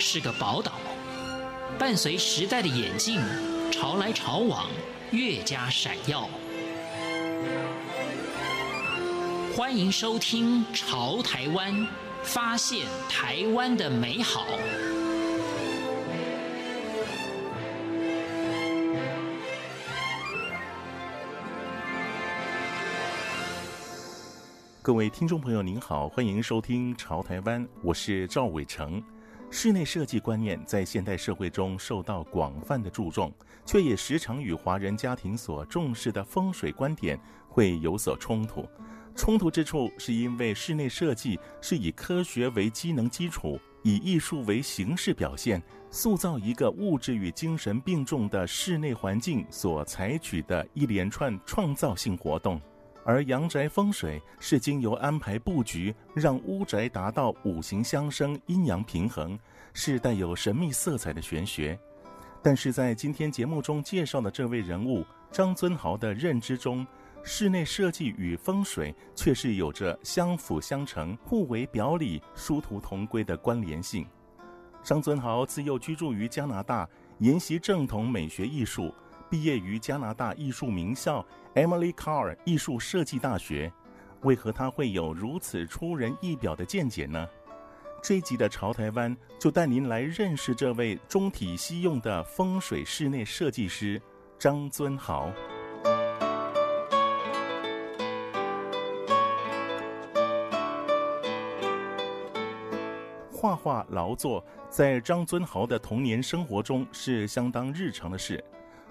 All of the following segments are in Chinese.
是个宝岛，伴随时代的眼镜，潮来潮往，越加闪耀。欢迎收听《潮台湾》，发现台湾的美好。各位听众朋友，您好，欢迎收听《潮台湾》，我是赵伟成。室内设计观念在现代社会中受到广泛的注重，却也时常与华人家庭所重视的风水观点会有所冲突。冲突之处是因为室内设计是以科学为机能基础，以艺术为形式表现，塑造一个物质与精神并重的室内环境所采取的一连串创造性活动。而阳宅风水是经由安排布局，让屋宅达到五行相生、阴阳平衡，是带有神秘色彩的玄学。但是在今天节目中介绍的这位人物张尊豪的认知中，室内设计与风水却是有着相辅相成、互为表里、殊途同归的关联性。张尊豪自幼居住于加拿大，研习正统美学艺术。毕业于加拿大艺术名校 Emily Carr 艺术设计大学，为何他会有如此出人意表的见解呢？这一集的潮台湾就带您来认识这位中体西用的风水室内设计师张尊豪。画画劳作在张尊豪的童年生活中是相当日常的事。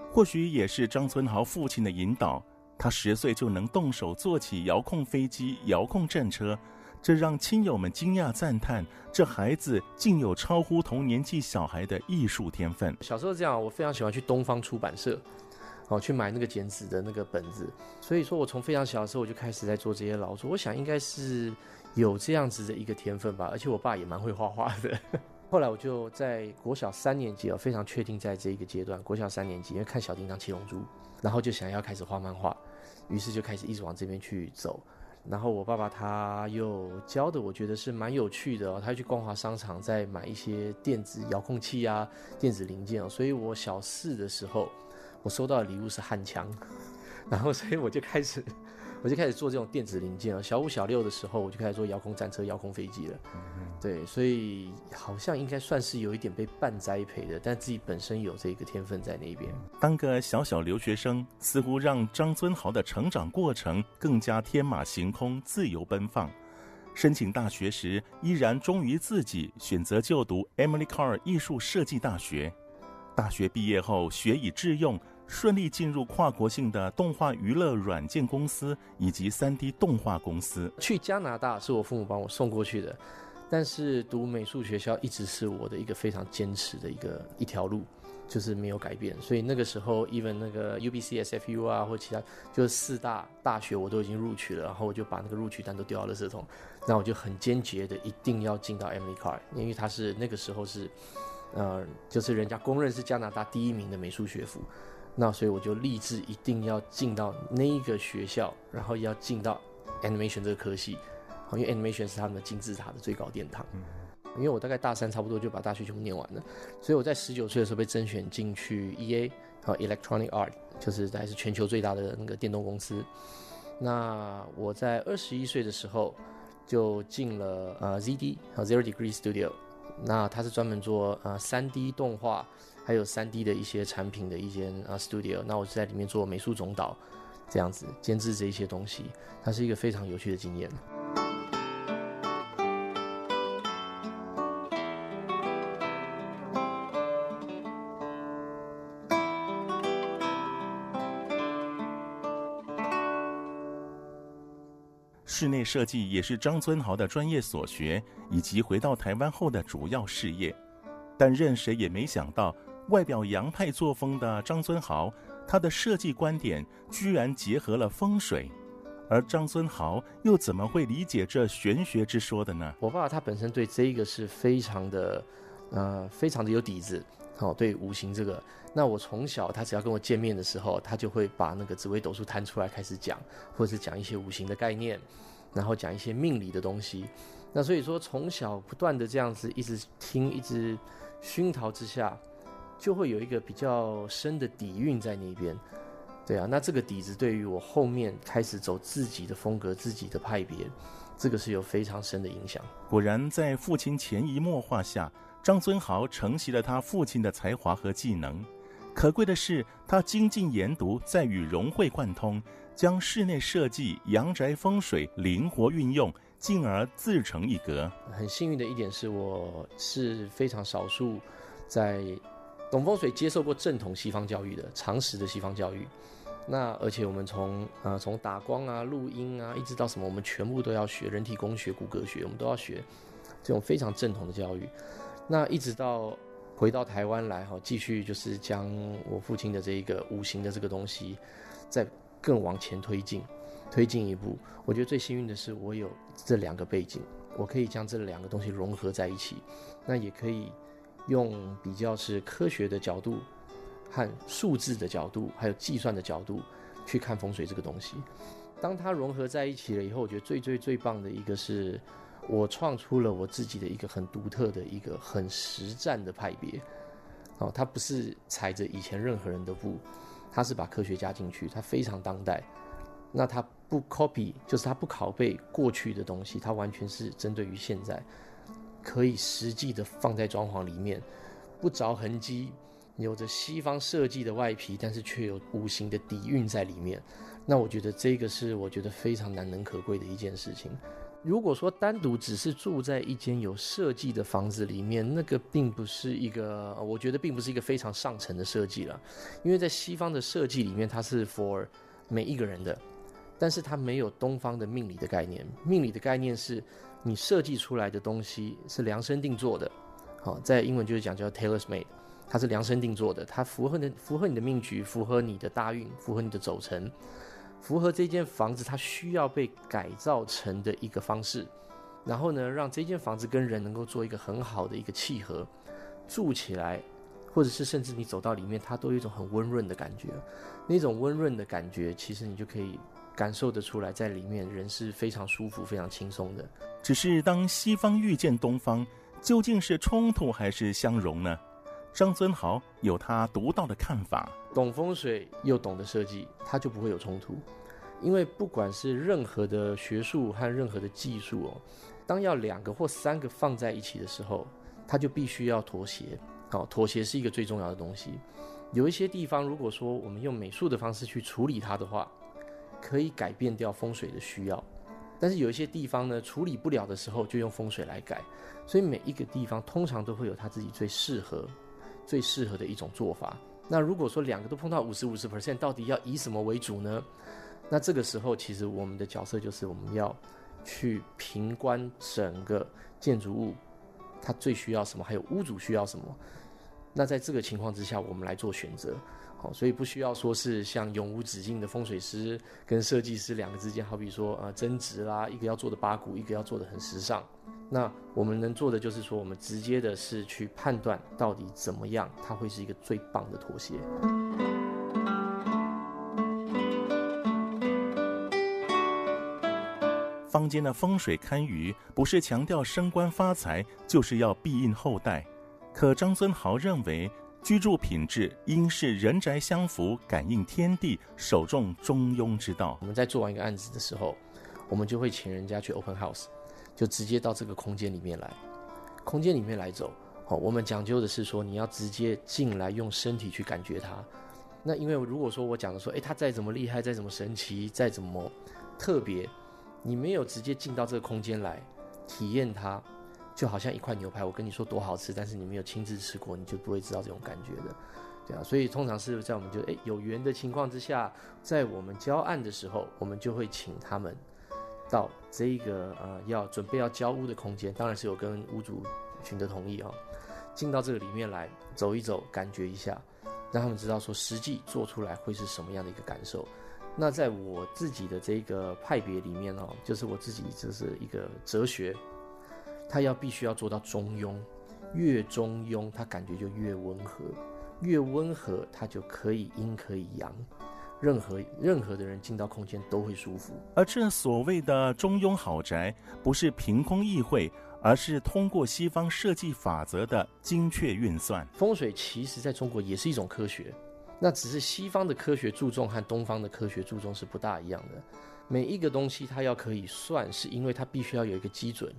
或许也是张尊豪父亲的引导，他十岁就能动手做起遥控飞机、遥控战车，这让亲友们惊讶赞叹：这孩子竟有超乎同年纪小孩的艺术天分。小时候这样，我非常喜欢去东方出版社，哦，去买那个剪纸的那个本子。所以说我从非常小的时候我就开始在做这些劳作。我想应该是有这样子的一个天分吧，而且我爸也蛮会画画的。后来我就在国小三年级，我非常确定在这一个阶段，国小三年级，因为看《小叮当》《七龙珠》，然后就想要开始画漫画，于是就开始一直往这边去走。然后我爸爸他又教的，我觉得是蛮有趣的哦。他去光华商场再买一些电子遥控器啊、电子零件哦。所以我小四的时候，我收到的礼物是焊枪，然后所以我就开始。我就开始做这种电子零件了。小五、小六的时候，我就开始做遥控战车、遥控飞机了。对，所以好像应该算是有一点被半栽培的，但自己本身有这个天分在那边。当个小小留学生，似乎让张尊豪的成长过程更加天马行空、自由奔放。申请大学时，依然忠于自己，选择就读 Emily Carr 艺术设计大学。大学毕业后，学以致用。顺利进入跨国性的动画娱乐软件公司以及 3D 动画公司。去加拿大是我父母帮我送过去的，但是读美术学校一直是我的一个非常坚持的一个一条路，就是没有改变。所以那个时候，even 那个 UBC、SFU 啊，或其他就是四大大学我都已经录取了，然后我就把那个录取单都丢到垃圾桶。那我就很坚决的一定要进到 Emily Car，因为他是那个时候是，呃，就是人家公认是加拿大第一名的美术学府。那所以我就立志一定要进到那一个学校，然后要进到 animation 这个科系，因为 animation 是他们的金字塔的最高殿堂。因为我大概大三差不多就把大学全部念完了，所以我在十九岁的时候被甄选进去 EA 和 Electronic Art，就是还是全球最大的那个电动公司。那我在二十一岁的时候就进了呃 ZD 和 Zero Degree Studio，那它是专门做呃三 D 动画。还有三 D 的一些产品的一间啊 studio，那我就在里面做美术总导，这样子监制这一些东西，它是一个非常有趣的经验。室内设计也是张尊豪的专业所学，以及回到台湾后的主要事业，但任谁也没想到。外表洋派作风的张尊豪，他的设计观点居然结合了风水，而张尊豪又怎么会理解这玄学之说的呢？我爸爸他本身对这个是非常的，呃，非常的有底子，哦，对五行这个。那我从小他只要跟我见面的时候，他就会把那个紫微斗数摊出来开始讲，或者是讲一些五行的概念，然后讲一些命理的东西。那所以说，从小不断的这样子一直听，一直熏陶之下，就会有一个比较深的底蕴在那边。对啊，那这个底子对于我后面开始走自己的风格、自己的派别，这个是有非常深的影响。果然，在父亲潜移默化下，张尊豪承袭了他父亲的才华和技能。可贵的是，他精进研读，在与融会贯通，将室内设计、阳宅风水灵活运用，进而自成一格。很幸运的一点是，我是非常少数在懂风水、接受过正统西方教育的常识的西方教育。那而且我们从呃从打光啊、录音啊，一直到什么，我们全部都要学人体工学、骨骼学，我们都要学这种非常正统的教育。那一直到回到台湾来哈，继续就是将我父亲的这一个五行的这个东西，再更往前推进，推进一步。我觉得最幸运的是，我有这两个背景，我可以将这两个东西融合在一起，那也可以用比较是科学的角度。和数字的角度，还有计算的角度去看风水这个东西，当它融合在一起了以后，我觉得最最最棒的一个是，我创出了我自己的一个很独特的一个很实战的派别。哦，它不是踩着以前任何人的步，它是把科学加进去，它非常当代。那它不 copy，就是它不拷贝过去的东西，它完全是针对于现在，可以实际的放在装潢里面，不着痕迹。有着西方设计的外皮，但是却有五行的底蕴在里面。那我觉得这个是我觉得非常难能可贵的一件事情。如果说单独只是住在一间有设计的房子里面，那个并不是一个，我觉得并不是一个非常上乘的设计了。因为在西方的设计里面，它是 for 每一个人的，但是它没有东方的命理的概念。命理的概念是你设计出来的东西是量身定做的。好，在英文就是讲叫 tailor-made。它是量身定做的，它符合的符合你的命局，符合你的大运，符合你的走程，符合这间房子它需要被改造成的一个方式，然后呢，让这间房子跟人能够做一个很好的一个契合，住起来，或者是甚至你走到里面，它都有一种很温润的感觉，那种温润的感觉，其实你就可以感受得出来，在里面人是非常舒服、非常轻松的。只是当西方遇见东方，究竟是冲突还是相融呢？张尊豪有他独到的看法，懂风水又懂得设计，他就不会有冲突。因为不管是任何的学术和任何的技术哦，当要两个或三个放在一起的时候，他就必须要妥协。好，妥协是一个最重要的东西。有一些地方，如果说我们用美术的方式去处理它的话，可以改变掉风水的需要。但是有一些地方呢，处理不了的时候，就用风水来改。所以每一个地方通常都会有他自己最适合。最适合的一种做法。那如果说两个都碰到五十五十 percent，到底要以什么为主呢？那这个时候，其实我们的角色就是我们要去评观整个建筑物，它最需要什么，还有屋主需要什么。那在这个情况之下，我们来做选择。好，所以不需要说是像永无止境的风水师跟设计师两个之间，好比说呃争执啦，一个要做的八股，一个要做的很时尚。那我们能做的就是说，我们直接的是去判断到底怎么样，它会是一个最棒的妥协。坊间的风水堪舆，不是强调升官发财，就是要庇荫后代。可张尊豪认为，居住品质应是人宅相符，感应天地，守重中庸之道。我们在做完一个案子的时候，我们就会请人家去 open house。就直接到这个空间里面来，空间里面来走。好，我们讲究的是说，你要直接进来，用身体去感觉它。那因为如果说我讲的说，诶，它再怎么厉害，再怎么神奇，再怎么特别，你没有直接进到这个空间来体验它，就好像一块牛排，我跟你说多好吃，但是你没有亲自吃过，你就不会知道这种感觉的，对啊。所以通常是在我们就诶有缘的情况之下，在我们交案的时候，我们就会请他们。到这个呃要准备要交屋的空间，当然是有跟屋主群的同意啊、哦。进到这个里面来走一走，感觉一下，让他们知道说实际做出来会是什么样的一个感受。那在我自己的这个派别里面哦，就是我自己就是一个哲学，他要必须要做到中庸，越中庸他感觉就越温和，越温和他就可以阴可以阳。任何任何的人进到空间都会舒服。而这所谓的中庸豪宅，不是凭空意会，而是通过西方设计法则的精确运算。风水其实在中国也是一种科学，那只是西方的科学注重和东方的科学注重是不大一样的。每一个东西它要可以算，是因为它必须要有一个基准，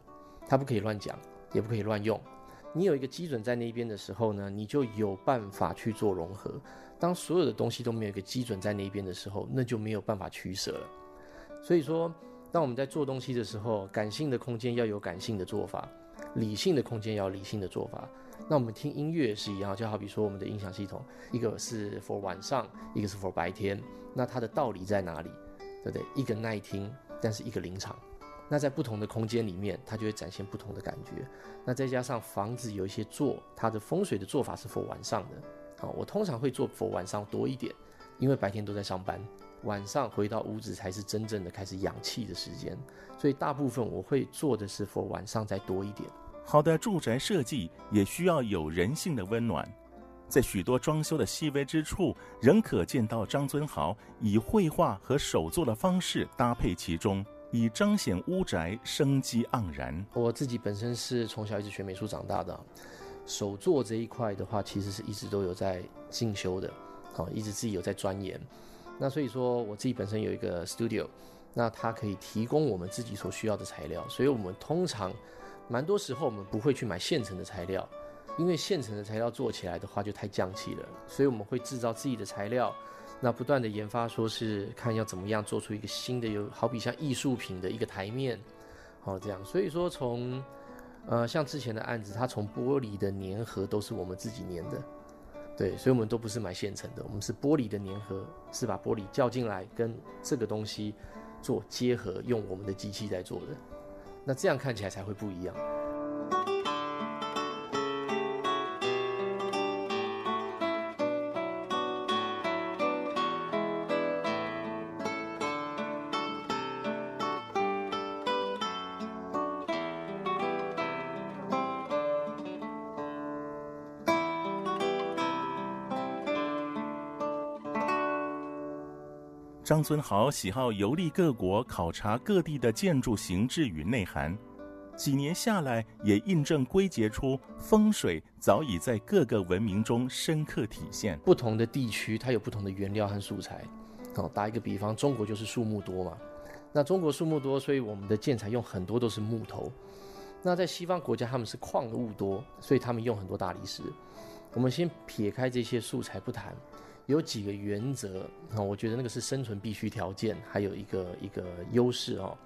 它不可以乱讲，也不可以乱用。你有一个基准在那边的时候呢，你就有办法去做融合。当所有的东西都没有一个基准在那边的时候，那就没有办法取舍了。所以说，当我们在做东西的时候，感性的空间要有感性的做法，理性的空间要理性的做法。那我们听音乐是一样，就好比说我们的音响系统，一个是 for 晚上，一个是 for 白天，那它的道理在哪里？对不对？一个耐听，但是一个临场。那在不同的空间里面，它就会展现不同的感觉。那再加上房子有一些做它的风水的做法是 for 晚上的，好，我通常会做否晚上多一点，因为白天都在上班，晚上回到屋子才是真正的开始养气的时间，所以大部分我会做的是否晚上再多一点。好的住宅设计也需要有人性的温暖，在许多装修的细微之处，仍可见到张尊豪以绘画和手作的方式搭配其中。以彰显屋宅生机盎然。我自己本身是从小一直学美术长大的，手作这一块的话，其实是一直都有在进修的，好，一直自己有在钻研。那所以说，我自己本身有一个 studio，那它可以提供我们自己所需要的材料。所以我们通常蛮多时候我们不会去买现成的材料，因为现成的材料做起来的话就太匠气了，所以我们会制造自己的材料。那不断的研发，说是看要怎么样做出一个新的，有好比像艺术品的一个台面，好这样。所以说从，呃，像之前的案子，它从玻璃的粘合都是我们自己粘的，对，所以我们都不是买现成的，我们是玻璃的粘合，是把玻璃叫进来跟这个东西做结合，用我们的机器在做的，那这样看起来才会不一样。张尊豪喜好游历各国，考察各地的建筑形制与内涵。几年下来，也印证归结出风水早已在各个文明中深刻体现。不同的地区，它有不同的原料和素材。好，打一个比方，中国就是树木多嘛。那中国树木多，所以我们的建材用很多都是木头。那在西方国家，他们是矿物多，所以他们用很多大理石。我们先撇开这些素材不谈。有几个原则啊，我觉得那个是生存必须条件，还有一个一个优势哦。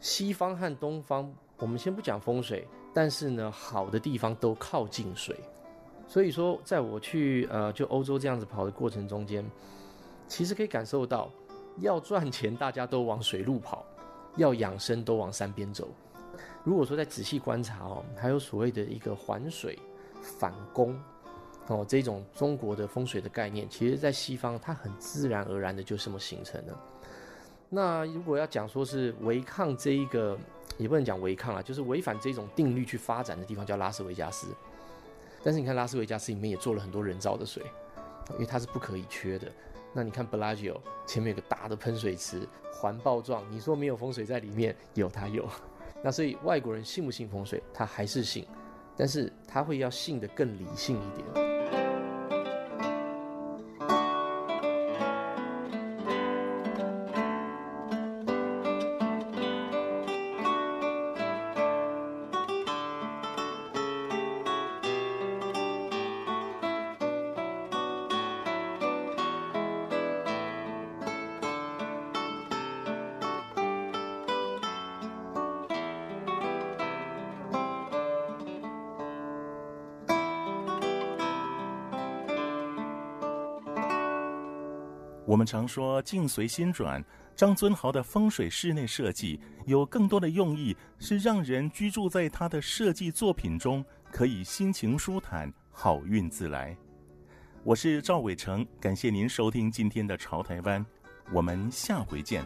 西方和东方，我们先不讲风水，但是呢，好的地方都靠近水，所以说，在我去呃就欧洲这样子跑的过程中间，其实可以感受到，要赚钱大家都往水路跑，要养生都往山边走。如果说再仔细观察哦，还有所谓的一个环水反攻。哦，这种中国的风水的概念，其实在西方它很自然而然的就这么形成了。那如果要讲说是违抗这一个，也不能讲违抗啊，就是违反这种定律去发展的地方叫拉斯维加斯。但是你看拉斯维加斯里面也做了很多人造的水，因为它是不可以缺的。那你看 Bellagio 前面有个大的喷水池，环抱状，你说没有风水在里面，有它有。那所以外国人信不信风水，他还是信，但是他会要信的更理性一点。我们常说“境随心转”，张尊豪的风水室内设计有更多的用意，是让人居住在他的设计作品中可以心情舒坦、好运自来。我是赵伟成，感谢您收听今天的《潮台湾》，我们下回见。